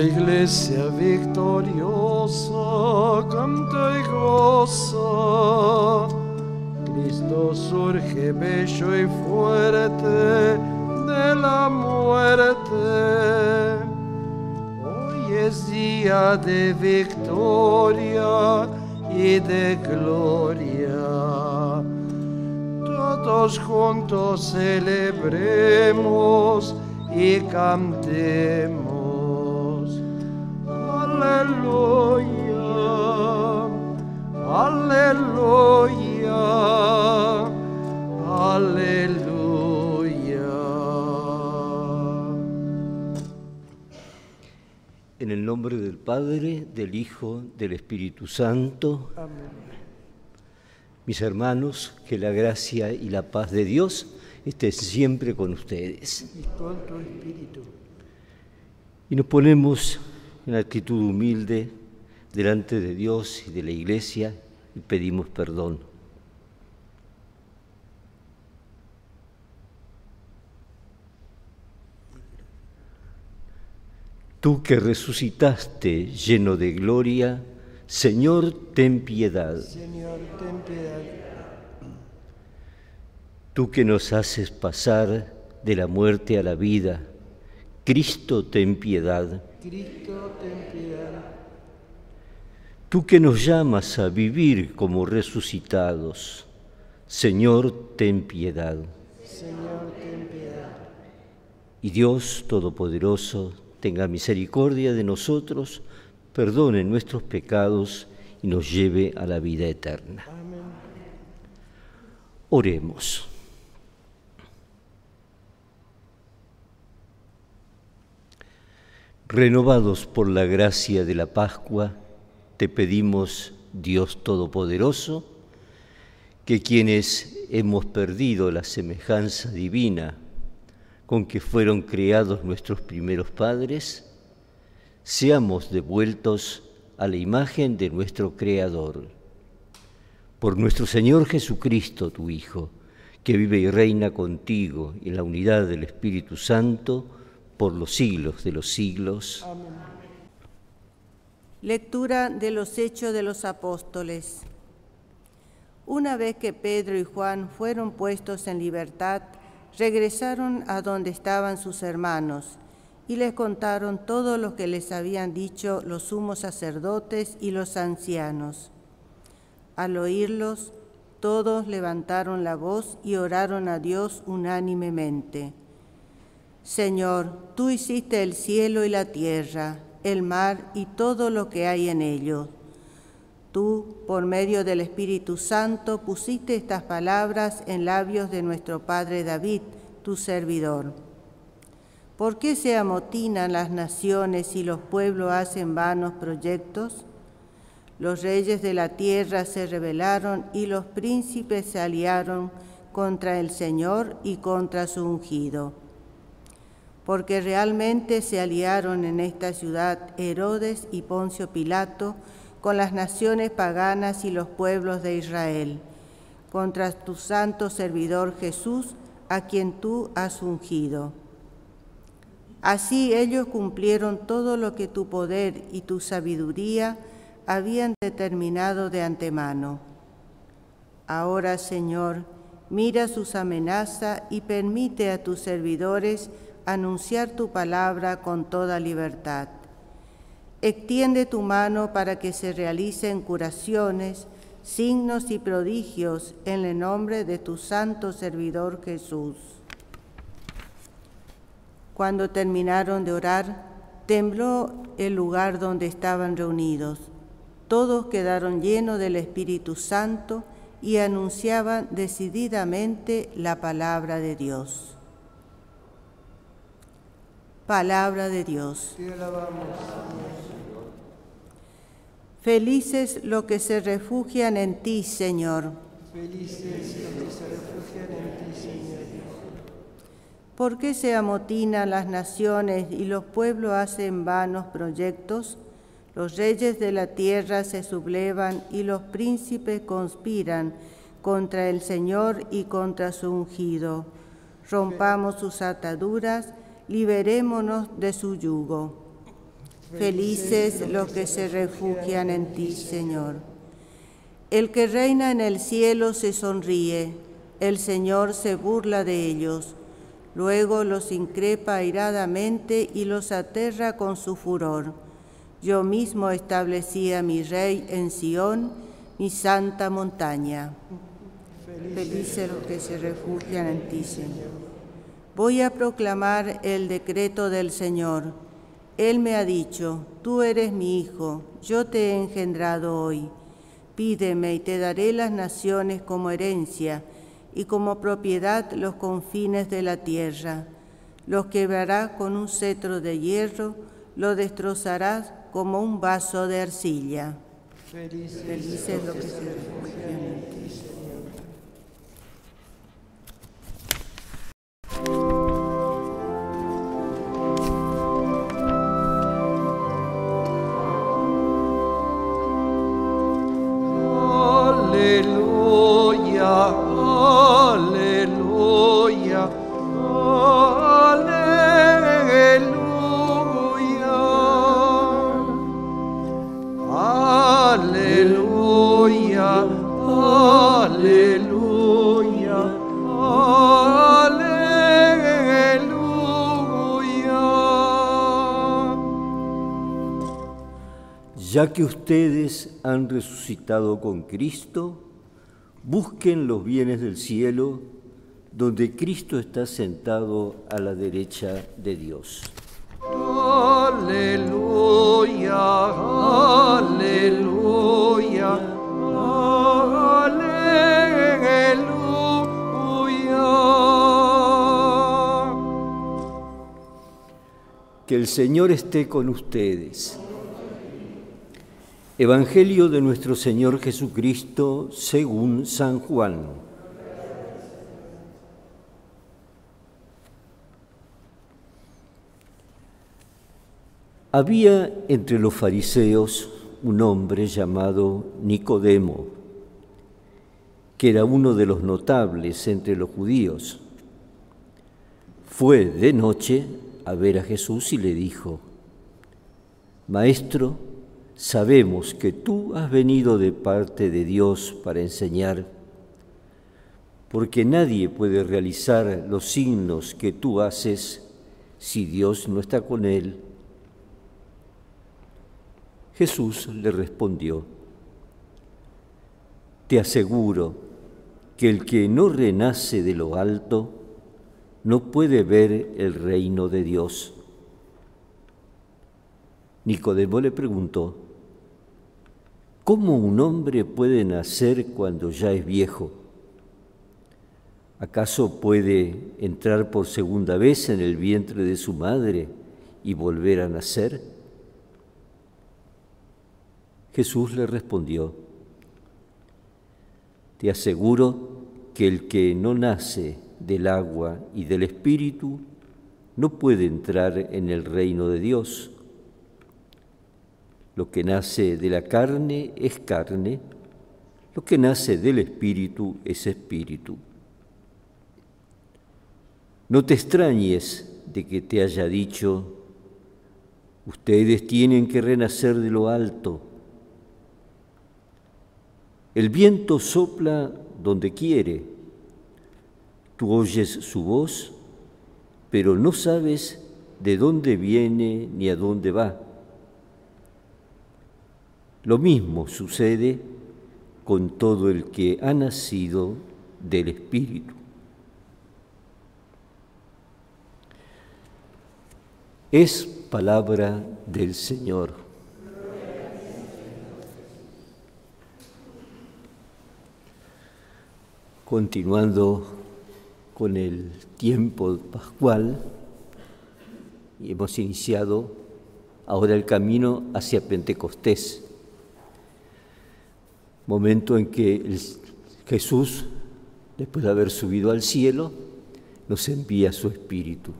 Iglesia victoriosa canta y goza. Cristo surge bello y fuerte de la muerte. Hoy es día de victoria y de gloria. Todos juntos celebremos y cantemos. Aleluya, aleluya, aleluya. En el nombre del Padre, del Hijo, del Espíritu Santo. Mis hermanos, que la gracia y la paz de Dios esté siempre con ustedes. Y con tu espíritu. Y nos ponemos en actitud humilde delante de Dios y de la Iglesia y pedimos perdón. Tú que resucitaste lleno de gloria, Señor, ten piedad. Señor, ten piedad. Tú que nos haces pasar de la muerte a la vida, Cristo, ten piedad. Cristo, ten piedad. Tú que nos llamas a vivir como resucitados, Señor, ten piedad. Señor, ten piedad. Y Dios Todopoderoso tenga misericordia de nosotros, perdone nuestros pecados y nos lleve a la vida eterna. Amén. Oremos. Renovados por la gracia de la Pascua, te pedimos, Dios Todopoderoso, que quienes hemos perdido la semejanza divina con que fueron creados nuestros primeros padres, seamos devueltos a la imagen de nuestro Creador. Por nuestro Señor Jesucristo, tu Hijo, que vive y reina contigo en la unidad del Espíritu Santo, por los siglos de los siglos. Lectura de los Hechos de los Apóstoles. Una vez que Pedro y Juan fueron puestos en libertad, regresaron a donde estaban sus hermanos y les contaron todo lo que les habían dicho los sumos sacerdotes y los ancianos. Al oírlos, todos levantaron la voz y oraron a Dios unánimemente. Señor, tú hiciste el cielo y la tierra, el mar y todo lo que hay en ellos. Tú, por medio del Espíritu Santo, pusiste estas palabras en labios de nuestro Padre David, tu servidor. ¿Por qué se amotinan las naciones y los pueblos hacen vanos proyectos? Los reyes de la tierra se rebelaron y los príncipes se aliaron contra el Señor y contra su ungido. Porque realmente se aliaron en esta ciudad Herodes y Poncio Pilato, con las naciones paganas y los pueblos de Israel, contra tu santo servidor Jesús, a quien tú has ungido. Así ellos cumplieron todo lo que tu poder y tu sabiduría habían determinado de antemano. Ahora, Señor, mira sus amenazas y permite a tus servidores anunciar tu palabra con toda libertad Extiende tu mano para que se realicen curaciones, signos y prodigios en el nombre de tu santo servidor Jesús. Cuando terminaron de orar, tembló el lugar donde estaban reunidos. Todos quedaron llenos del Espíritu Santo y anunciaban decididamente la palabra de Dios. Palabra de Dios. Te alabamos, Señor. Felices los que se refugian en ti, Señor. Felices los que se refugian en ti, Señor. ¿Por qué se amotinan las naciones y los pueblos hacen vanos proyectos? Los reyes de la tierra se sublevan y los príncipes conspiran contra el Señor y contra su ungido. Rompamos sus ataduras, liberémonos de su yugo. Felices los que se refugian en ti, Señor. El que reina en el cielo se sonríe, el Señor se burla de ellos, luego los increpa airadamente y los aterra con su furor. Yo mismo establecí a mi rey en Sión, mi santa montaña. Felices los que se refugian en ti, Señor. Voy a proclamar el decreto del Señor. Él me ha dicho, tú eres mi hijo, yo te he engendrado hoy. Pídeme y te daré las naciones como herencia y como propiedad los confines de la tierra. Los quebrarás con un cetro de hierro, lo destrozarás como un vaso de arcilla. Felices, los que se refugian Ya que ustedes han resucitado con Cristo, busquen los bienes del cielo, donde Cristo está sentado a la derecha de Dios. Aleluya, aleluya, aleluya. Que el Señor esté con ustedes. Evangelio de nuestro Señor Jesucristo según San Juan. Había entre los fariseos un hombre llamado Nicodemo, que era uno de los notables entre los judíos. Fue de noche a ver a Jesús y le dijo, Maestro, sabemos que tú has venido de parte de Dios para enseñar, porque nadie puede realizar los signos que tú haces si Dios no está con él. Jesús le respondió, Te aseguro que el que no renace de lo alto no puede ver el reino de Dios. Nicodemo le preguntó, ¿cómo un hombre puede nacer cuando ya es viejo? ¿Acaso puede entrar por segunda vez en el vientre de su madre y volver a nacer? Jesús le respondió, Te aseguro que el que no nace del agua y del Espíritu no puede entrar en el reino de Dios. Lo que nace de la carne es carne, lo que nace del Espíritu es Espíritu. No te extrañes de que te haya dicho, ustedes tienen que renacer de lo alto. El viento sopla donde quiere, tú oyes su voz, pero no sabes de dónde viene ni a dónde va. Lo mismo sucede con todo el que ha nacido del Espíritu. Es palabra del Señor. Continuando con el tiempo pascual, hemos iniciado ahora el camino hacia Pentecostés, momento en que Jesús, después de haber subido al cielo, nos envía su Espíritu.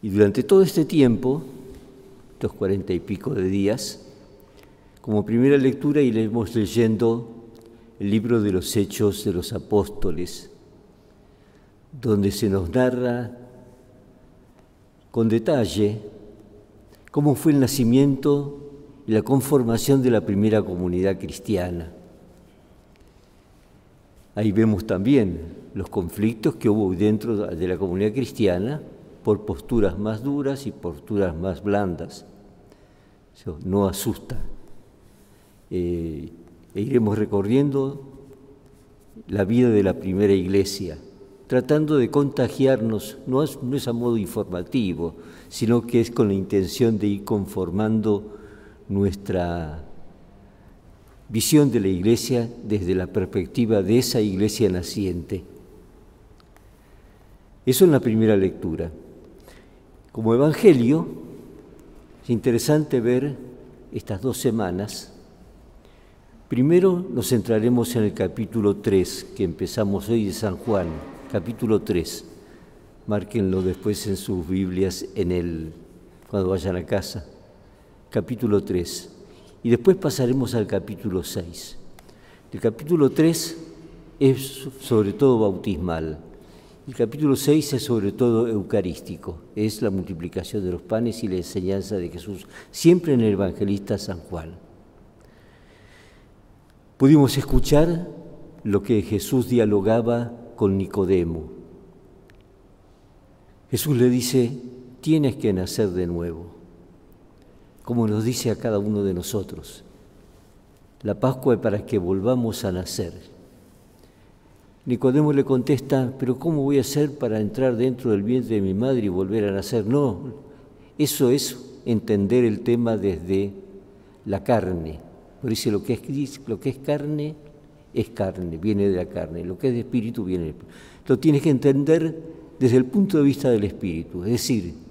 Y durante todo este tiempo, estos cuarenta y pico de días, como primera lectura iremos leyendo el libro de los Hechos de los Apóstoles, donde se nos narra con detalle cómo fue el nacimiento y la conformación de la primera comunidad cristiana. Ahí vemos también los conflictos que hubo dentro de la comunidad cristiana por posturas más duras y posturas más blandas. No asusta. Eh, e iremos recorriendo la vida de la primera iglesia, tratando de contagiarnos, no es, no es a modo informativo, sino que es con la intención de ir conformando nuestra visión de la iglesia desde la perspectiva de esa iglesia naciente. Eso en la primera lectura. Como evangelio, es interesante ver estas dos semanas. Primero nos centraremos en el capítulo 3 que empezamos hoy de San Juan, capítulo 3. Márquenlo después en sus Biblias en el cuando vayan a casa. Capítulo 3. Y después pasaremos al capítulo 6. El capítulo 3 es sobre todo bautismal. El capítulo 6 es sobre todo eucarístico, es la multiplicación de los panes y la enseñanza de Jesús, siempre en el evangelista San Juan. Pudimos escuchar lo que Jesús dialogaba con Nicodemo. Jesús le dice, tienes que nacer de nuevo como nos dice a cada uno de nosotros. La Pascua es para que volvamos a nacer. Nicodemo le contesta, pero ¿cómo voy a hacer para entrar dentro del vientre de mi madre y volver a nacer? No, eso es entender el tema desde la carne. Por dice, lo que es, lo que es carne es carne, viene de la carne. Lo que es de espíritu viene del espíritu. Lo tienes que entender desde el punto de vista del espíritu. Es decir,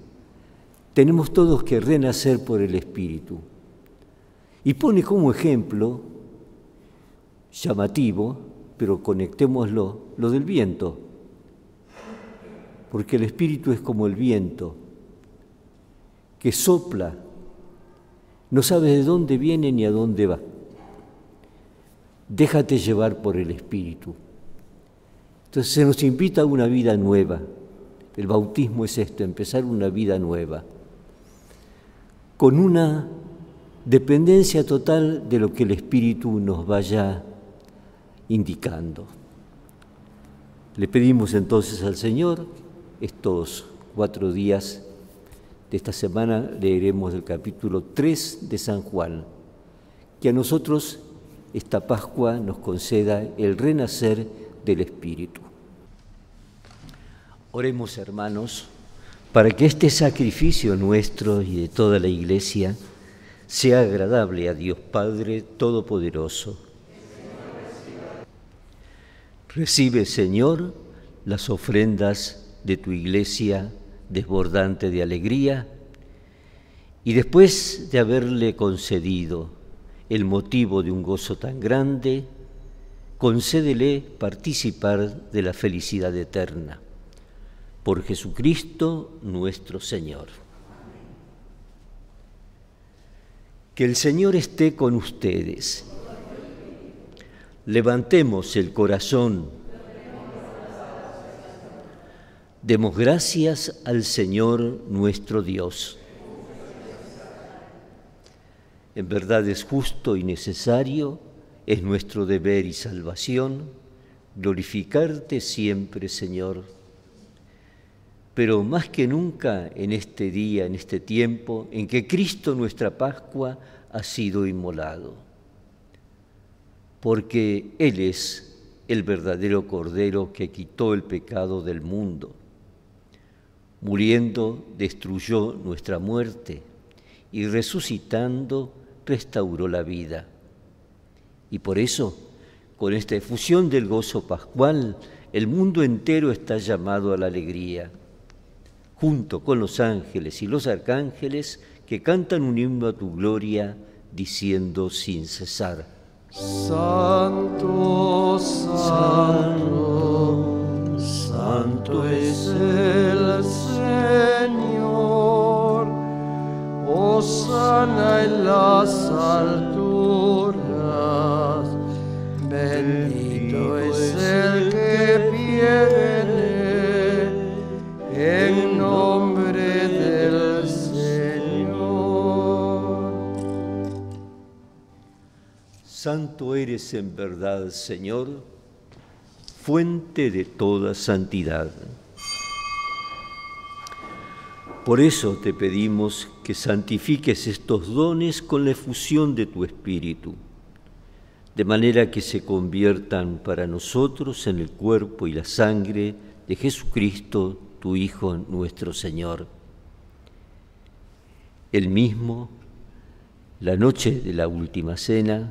tenemos todos que renacer por el Espíritu. Y pone como ejemplo llamativo, pero conectémoslo, lo del viento. Porque el Espíritu es como el viento, que sopla, no sabe de dónde viene ni a dónde va. Déjate llevar por el Espíritu. Entonces se nos invita a una vida nueva. El bautismo es esto, empezar una vida nueva con una dependencia total de lo que el Espíritu nos vaya indicando. Le pedimos entonces al Señor estos cuatro días de esta semana leeremos el capítulo 3 de San Juan, que a nosotros esta Pascua nos conceda el renacer del Espíritu. Oremos hermanos para que este sacrificio nuestro y de toda la Iglesia sea agradable a Dios Padre Todopoderoso. Recibe, Señor, las ofrendas de tu Iglesia desbordante de alegría y después de haberle concedido el motivo de un gozo tan grande, concédele participar de la felicidad eterna por Jesucristo nuestro Señor. Que el Señor esté con ustedes. Levantemos el corazón. Demos gracias al Señor nuestro Dios. En verdad es justo y necesario, es nuestro deber y salvación, glorificarte siempre, Señor pero más que nunca en este día, en este tiempo, en que Cristo nuestra Pascua ha sido inmolado, porque Él es el verdadero Cordero que quitó el pecado del mundo. Muriendo destruyó nuestra muerte y resucitando restauró la vida. Y por eso, con esta efusión del gozo pascual, el mundo entero está llamado a la alegría junto con los ángeles y los arcángeles que cantan un himno a tu gloria, diciendo sin cesar. En verdad, Señor, fuente de toda santidad. Por eso te pedimos que santifiques estos dones con la efusión de tu Espíritu, de manera que se conviertan para nosotros en el cuerpo y la sangre de Jesucristo, tu Hijo nuestro Señor. El mismo, la noche de la última cena,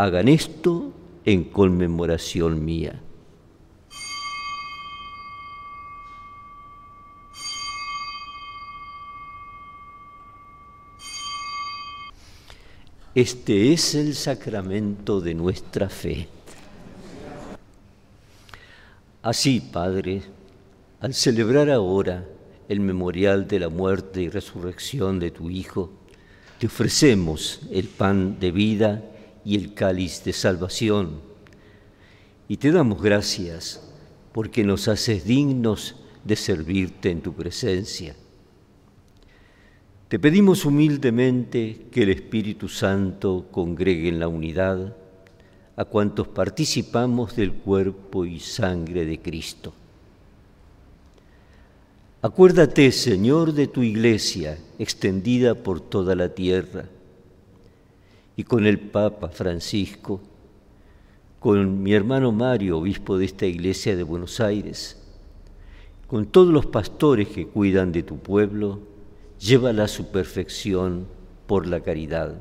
Hagan esto en conmemoración mía. Este es el sacramento de nuestra fe. Así, Padre, al celebrar ahora el memorial de la muerte y resurrección de tu Hijo, te ofrecemos el pan de vida y el cáliz de salvación. Y te damos gracias porque nos haces dignos de servirte en tu presencia. Te pedimos humildemente que el Espíritu Santo congregue en la unidad a cuantos participamos del cuerpo y sangre de Cristo. Acuérdate, Señor, de tu iglesia extendida por toda la tierra y con el Papa Francisco, con mi hermano Mario, obispo de esta iglesia de Buenos Aires, con todos los pastores que cuidan de tu pueblo, llévala a su perfección por la caridad.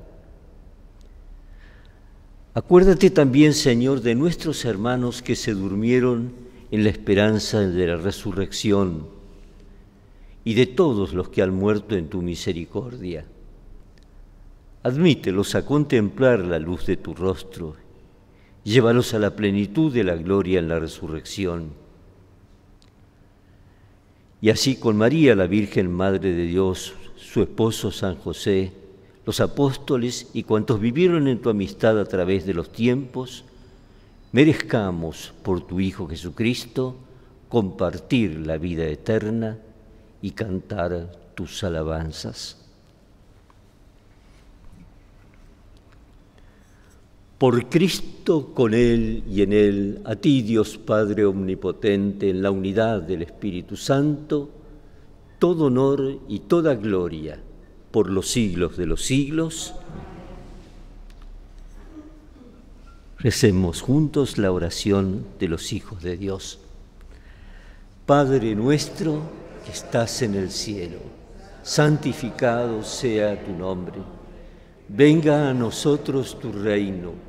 Acuérdate también, Señor, de nuestros hermanos que se durmieron en la esperanza de la resurrección y de todos los que han muerto en tu misericordia Admítelos a contemplar la luz de tu rostro. Llévalos a la plenitud de la gloria en la resurrección. Y así con María, la Virgen Madre de Dios, su esposo San José, los apóstoles y cuantos vivieron en tu amistad a través de los tiempos, merezcamos por tu Hijo Jesucristo compartir la vida eterna y cantar tus alabanzas. Por Cristo, con Él y en Él, a ti Dios Padre Omnipotente, en la unidad del Espíritu Santo, todo honor y toda gloria por los siglos de los siglos. Recemos juntos la oración de los hijos de Dios. Padre nuestro que estás en el cielo, santificado sea tu nombre. Venga a nosotros tu reino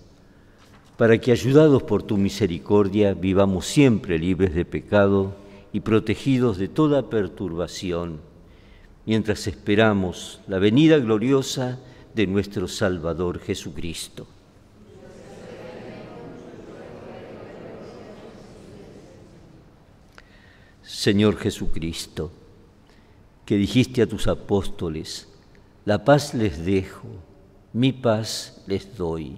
para que ayudados por tu misericordia vivamos siempre libres de pecado y protegidos de toda perturbación, mientras esperamos la venida gloriosa de nuestro Salvador Jesucristo. Señor Jesucristo, que dijiste a tus apóstoles, la paz les dejo, mi paz les doy.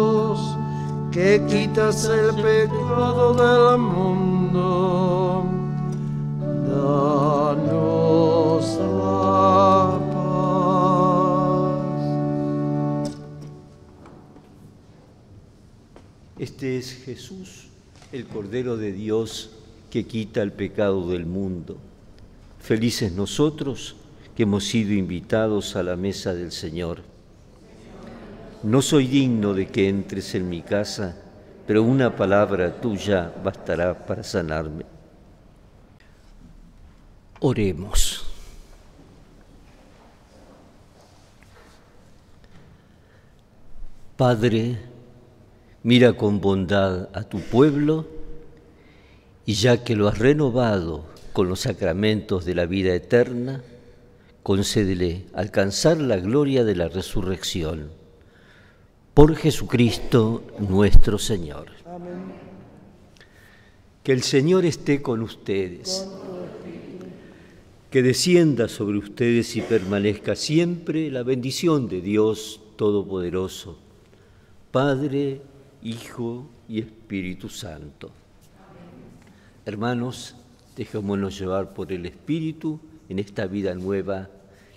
que quitas el pecado del mundo, danos la paz. Este es Jesús, el Cordero de Dios que quita el pecado del mundo. Felices nosotros que hemos sido invitados a la mesa del Señor. No soy digno de que entres en mi casa, pero una palabra tuya bastará para sanarme. Oremos. Padre, mira con bondad a tu pueblo y ya que lo has renovado con los sacramentos de la vida eterna, concédele alcanzar la gloria de la resurrección. Por Jesucristo nuestro Señor. Que el Señor esté con ustedes. Que descienda sobre ustedes y permanezca siempre la bendición de Dios Todopoderoso, Padre, Hijo y Espíritu Santo. Hermanos, dejémonos llevar por el Espíritu en esta vida nueva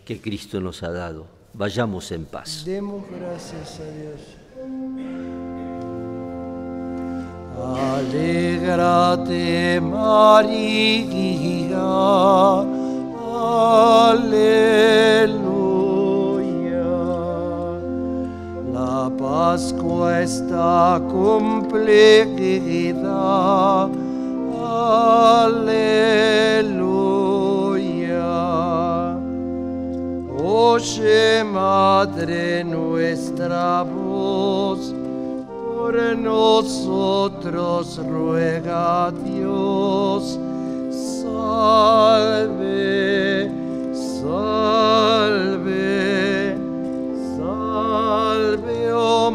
que Cristo nos ha dado. Vayamos en paz. Demos gracias a Dios. Alégrate María, aleluya. La Pascua está cumplida, aleluya. Oye, Madre nuestra voz, por nosotros ruega Dios, salve, salve, salve, oh